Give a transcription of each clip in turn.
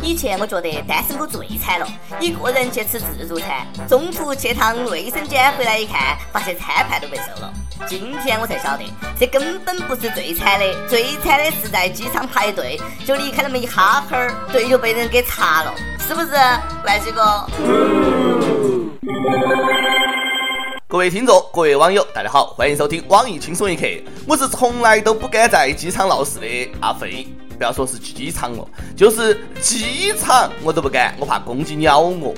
以前我觉得单身狗最惨了，一个人去吃自助餐，中途去趟卫生间，回来一看，发现餐盘都被收了。今天我才晓得，这根本不是最惨的，最惨的是在机场排队，就离开那么一哈哈儿，队就被人给查了，是不是？万几哥。各位听众，各位网友，大家好，欢迎收听网易轻松一刻，我是从来都不敢在机场闹事的阿飞。不要说是机场了，就是机场我都不敢，我怕公鸡咬我。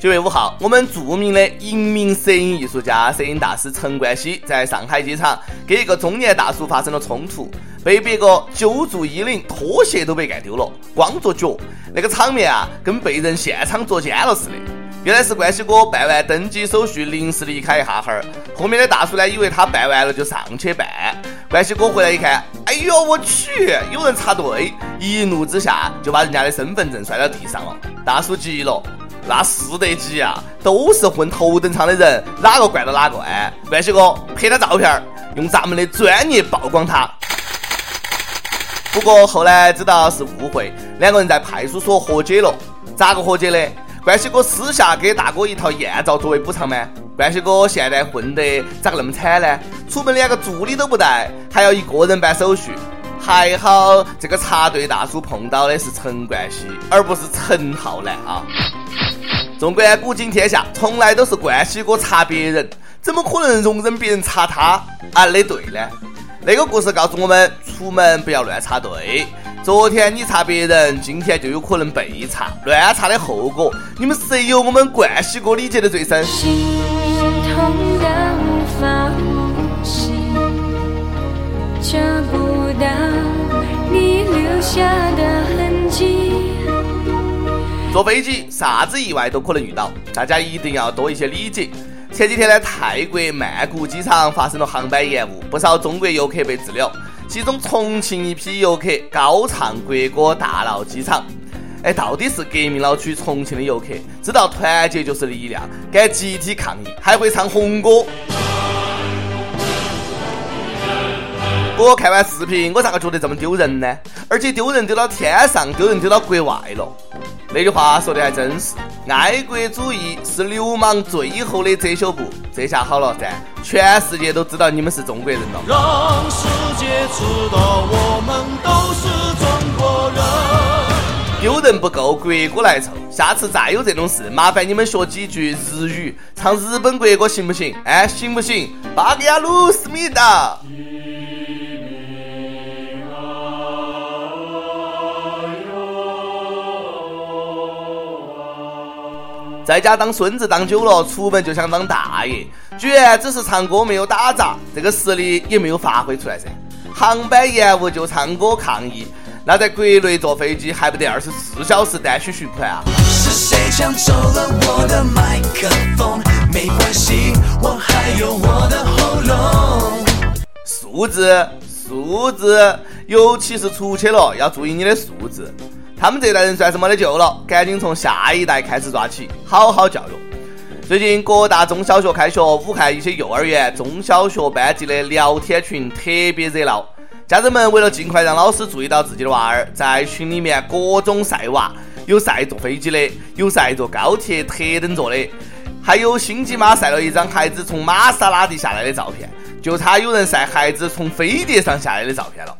九月五号，我们著名的银名摄影艺术家、摄影大师陈冠希在上海机场跟一个中年大叔发生了冲突，被别个揪住衣领，拖鞋都被干丢了，光着脚，那个场面啊，跟被人现场捉奸了似的。原来是冠希哥办完登机手续，临时离开一下哈儿，后面的大叔呢，以为他办完了就上去办。冠希哥回来一看，哎呦我去，有人插队，一怒之下就把人家的身份证摔到地上了。大叔急了，那是得急啊，都是混头等舱的人，哪个惯到哪个？哎，冠希哥拍他照片，用咱们的专业曝光他。不过后来知道是误会，两个人在派出所和解了。咋个和解的？冠希哥私下给大哥一套艳照作为补偿吗？冠希哥现在混得咋个那么惨呢？出门连个助理都不带，还要一个人办手续。还好这个插队大叔碰到的是陈冠希，而不是陈浩南啊！纵观古今天下，从来都是冠希哥插别人，怎么可能容忍别人插他？啊，那对呢？那个故事告诉我们：出门不要乱插队。昨天你查别人，今天就有可能被查。乱查的后果，你们谁有我们冠希哥理解的最深？坐飞机啥子意外都可能遇到，大家一定要多一些理解。前几天呢，泰国曼谷机场发生了航班延误，不少中国游客被滞留。其中，重庆一批游客高唱国歌，大闹机场。哎，到底是革命老区重庆的游客知道团结就是力量，敢集体抗议，还会唱红歌。我看完视频，我咋个觉得这么丢人呢？而且丢人丢到天上，丢人丢到国外了。那句话说的还真是，爱国主义是流氓最后的遮羞布。这下好了噻，全世界都知道你们是中国人了。让世界知道我们都是中国人。丢人不够，国歌来凑。下次再有这种事，麻烦你们学几句日语，唱日本国歌行不行？哎，行不行？巴格亚鲁思密达。在家当孙子当久了，出门就想当大爷，居然只是唱歌没有打杂，这个实力也没有发挥出来噻。航班延误就唱歌抗议，那在国内坐飞机还不得二十四小时单曲循环啊？是谁抢走了我的麦克风？没关系，我还有我的喉咙。素质，素质，尤其是出去了要注意你的素质。他们这代人算是没得救了，赶紧从下一代开始抓起，好好教育。最近各大中小学开学，武汉一些幼儿园、中小学班级的聊天群特别热闹。家长们为了尽快让老师注意到自己的娃儿，在群里面各种晒娃，有晒坐飞机的，有晒坐高铁特等座的，还有星际妈晒了一张孩子从玛莎拉蒂下来的照片，就差有人晒孩子从飞碟上下来的照片了。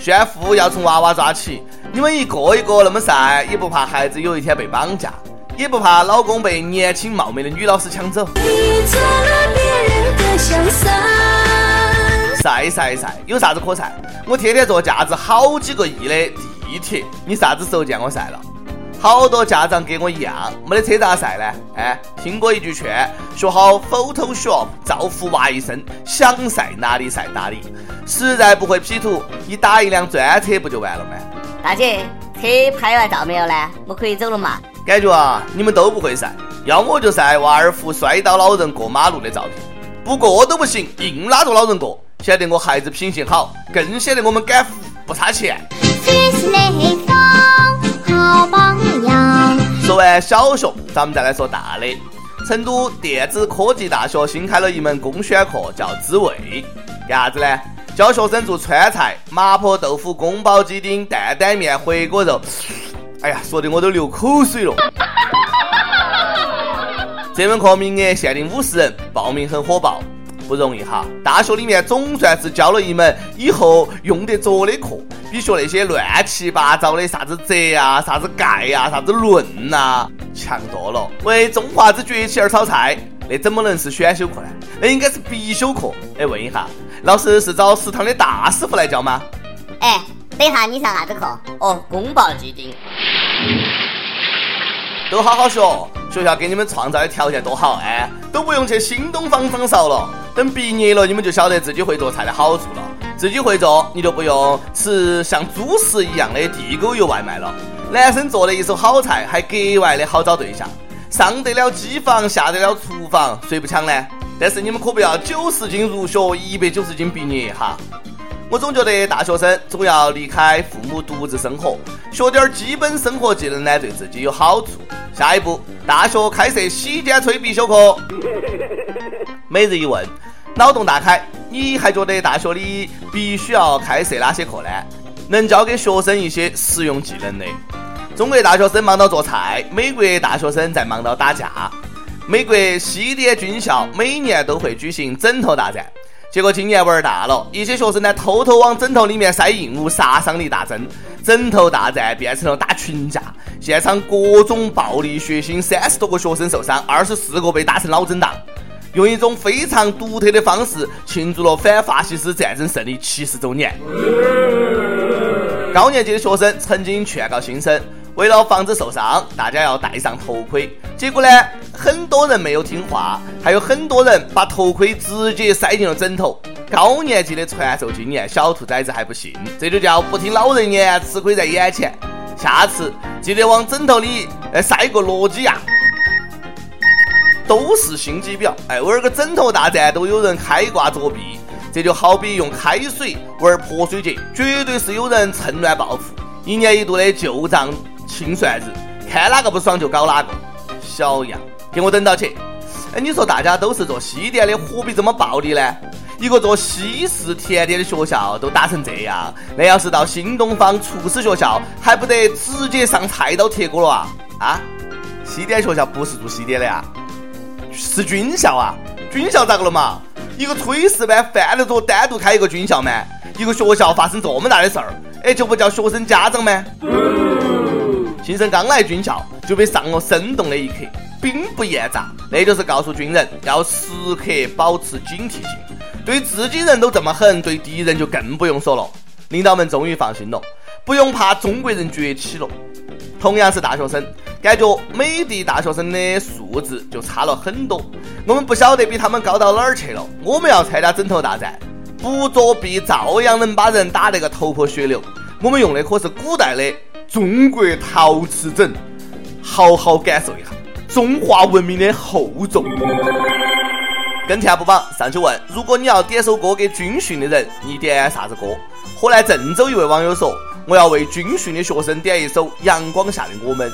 炫富要从娃娃抓起。你们一个一个那么晒，也不怕孩子有一天被绑架，也不怕老公被年轻貌美的女老师抢走。晒晒晒，有啥子可晒？我天天坐价值好几个亿的地铁，你啥子时候见我晒了？好多家长跟我一样，没得车咋晒呢？哎，听过一句劝，学好 Photoshop，造福娃一生，想晒哪里晒哪里。实在不会 P 图，你打一辆专车不就完了吗？大姐，车拍完照没有呢？我可以走了嘛？感觉啊，你们都不会晒，要么就晒娃儿扶摔倒老人过马路的照片，不过都不行，硬拉着老人过，显得我孩子品行好，更显得我们敢扶不差钱。好榜样。说完小学，咱们再来说大的。成都电子科技大学新开了一门公选课，叫滋味，干啥子呢？教学生做川菜：麻婆豆腐、宫保鸡丁、担担面、回锅肉。哎呀，说的我都流口水了。这门课名额限定五十人，报名很火爆，不容易哈。大学里面总算是教了一门以后用得着的课，比学那些乱七八糟的啥子哲啊、啥子概啊、啥子论呐强多了。为中华之崛起而炒菜，那怎么能是选修课呢？那应该是必修课。哎，问一下，老师是找食堂的大师傅来教吗？哎。等一下，你上啥子课？哦，宫保鸡丁。都好好学，学校给你们创造的条件多好哎，都不用去新东方掌勺了。等毕业了，你们就晓得自己会做菜的好处了。自己会做，你就不用吃像猪食一样的地沟油外卖了。男生做的一手好菜，还格外的好找对象。上得了机房，下得了厨房，谁不抢呢？但是你们可不要九十斤入学，一百九十斤毕业哈。我总觉得大学生总要离开父母独自生活，学点基本生活技能呢，对自己有好处。下一步，大学开设洗剪吹必修课。每日一问，脑洞大开，你还觉得大学里必须要开设哪些课呢？能教给学生一些实用技能的？中国大学生忙到做菜，美国大学生在忙到打架。美国西点军校每年都会举行枕头大战。结果今年玩大了，一些学生呢偷偷往枕头里面塞硬物，杀伤力大增，枕头大战变成了打群架，现场各种暴力血腥，三十多个学生受伤，二十四个被打成脑震荡，用一种非常独特的方式庆祝了反法西斯战争胜利七十周年。高年级的学生曾经劝告新生。为了防止受伤，大家要戴上头盔。结果呢，很多人没有听话，还有很多人把头盔直接塞进了枕头。高年级的传授经验，小兔崽子还不信，这就叫不听老人言，吃亏在眼前。下次记得往枕头里塞个诺基亚，都是心机婊。哎，玩个枕头大战都有人开挂作弊，这就好比用开水玩泼水节，绝对是有人趁乱报复。一年一度的旧账。清算子，看哪个不爽就搞哪个。小样，给我等到起！哎，你说大家都是做西点的，何必这么暴力呢？一个做西式甜点的学校都打成这样，那要是到新东方厨师学校，还不得直接上菜刀铁锅了啊？啊？西点学校不是做西点的啊？是军校啊？军校咋个了嘛？一个炊事班犯得着单独开一个军校吗？一个学校发生这么大的事儿，哎，就不叫学生家长吗？新生刚来军校就被上了生动的一课，兵不厌诈，那就是告诉军人要时刻保持警惕性。对自己人都这么狠，对敌人就更不用说了。领导们终于放心了，不用怕中国人崛起了。同样是大学生，感觉美的大学生的素质就差了很多。我们不晓得比他们高到哪儿去了。我们要参加枕头大战，不作弊照样能把人打得个头破血流。我们用的可是古代的。中国陶瓷枕，好好感受一下中华文明的厚重。跟帖不榜上去问：如果你要点首歌给军训的人，你点啥子歌？河南郑州一位网友说：我要为军训的学生点一首《阳光下的我们》。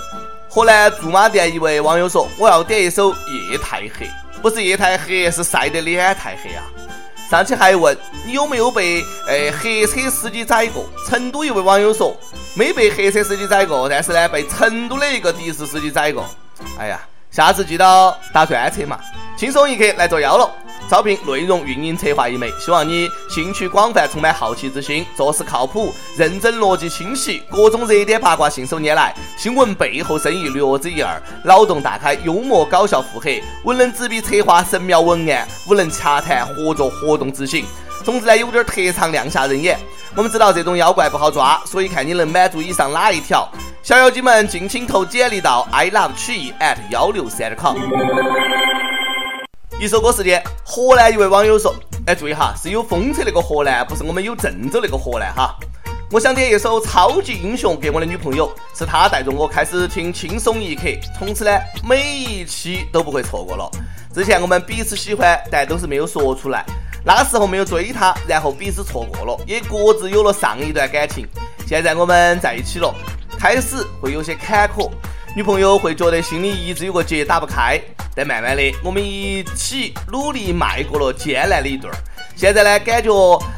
河南驻马店一位网友说：我要点一首《夜太黑》，不是夜太黑，是晒得脸太黑啊。上期还问你有没有被诶黑车司机宰过？成都一位网友说没被黑车司机宰过，但是呢被成都的一个的士司机宰过。哎呀，下次记到打专车嘛，轻松一刻来做妖了。招聘内容运营策划一枚，希望你兴趣广泛，充满好奇之心，做事靠谱，认真逻辑清晰，各种热点八卦信手拈来，新闻背后深意略知一二，脑洞大开，幽默搞笑腹黑，文能执笔策划神妙文案，武能洽谈合作活动执行。总之呢，有点特长亮瞎人眼。我们知道这种妖怪不好抓，所以看你能满足以上哪一条。小妖精们，尽情投简历到 i love 曲艺 at 幺六三 com。一首歌时间，河南一位网友说：“哎，注意哈，是有风车那个河南，不是我们有郑州那个河南哈。我想点一首超级英雄给我的女朋友，是她带着我开始听轻松一刻，从此呢，每一期都不会错过了。之前我们彼此喜欢，但都是没有说出来，那个时候没有追她，然后彼此错过了，也各自有了上一段感情。现在我们在一起了，开始会有些坎坷。”女朋友会觉得心里一直有个结打不开，但慢慢的，我们一起努力迈过了艰难的一段。现在呢，感觉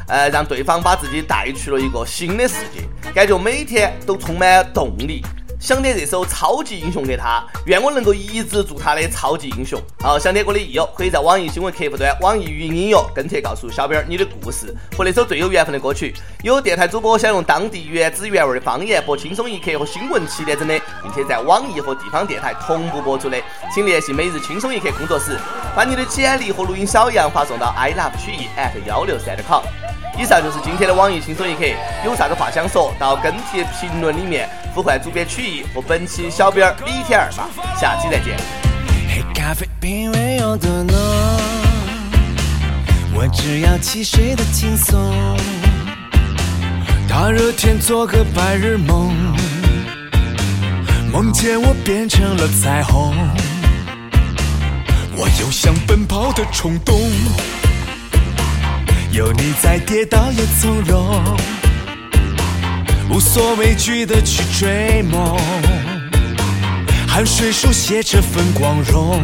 呃，让对方把自己带去了一个新的世界，感觉每天都充满动力。想点这首超级英雄给他，愿我能够一直做他的超级英雄。好，想点歌的益友可以在网易新闻客户端、网易云音乐跟帖告诉小编你的故事和那首最有缘分的歌曲。有电台主播想用当地原汁原味的方言播《轻松一刻》和新闻七点整的，并且在网易和地方电台同步播出的，请联系每日轻松一刻工作室，把你的简历和录音小样发送到 i love 曲艺 at 幺六三 com。以上就是今天的网易轻松一刻，有啥子话想说到跟帖评论里面呼唤主编曲艺和本期小编李天二吧，下期再见。黑咖啡品味有多浓，我只要汽水的轻松。大热天做个白日梦，梦见我变成了彩虹，我有想奔跑的冲动。有你在，跌倒也从容，无所畏惧的去追梦，汗水书写这份光荣。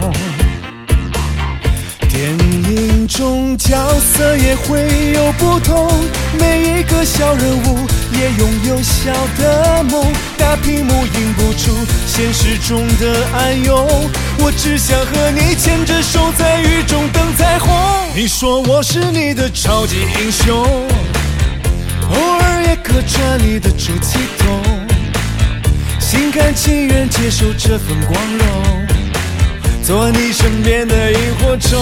电影中角色也会有不同，每一个小人物也拥有小的梦。大屏幕映不出现实中的暗涌，我只想和你牵着手在雨中等彩虹。你说我是你的超级英雄，偶尔也客串你的出气筒，心甘情愿接受这份光荣。做你身边的萤火虫。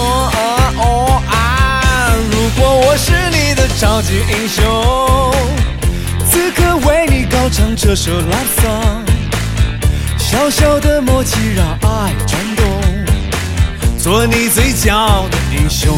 如果我是你的超级英雄，此刻为你高唱这首 love song。小小的默契让爱转动，做你最骄傲的英雄。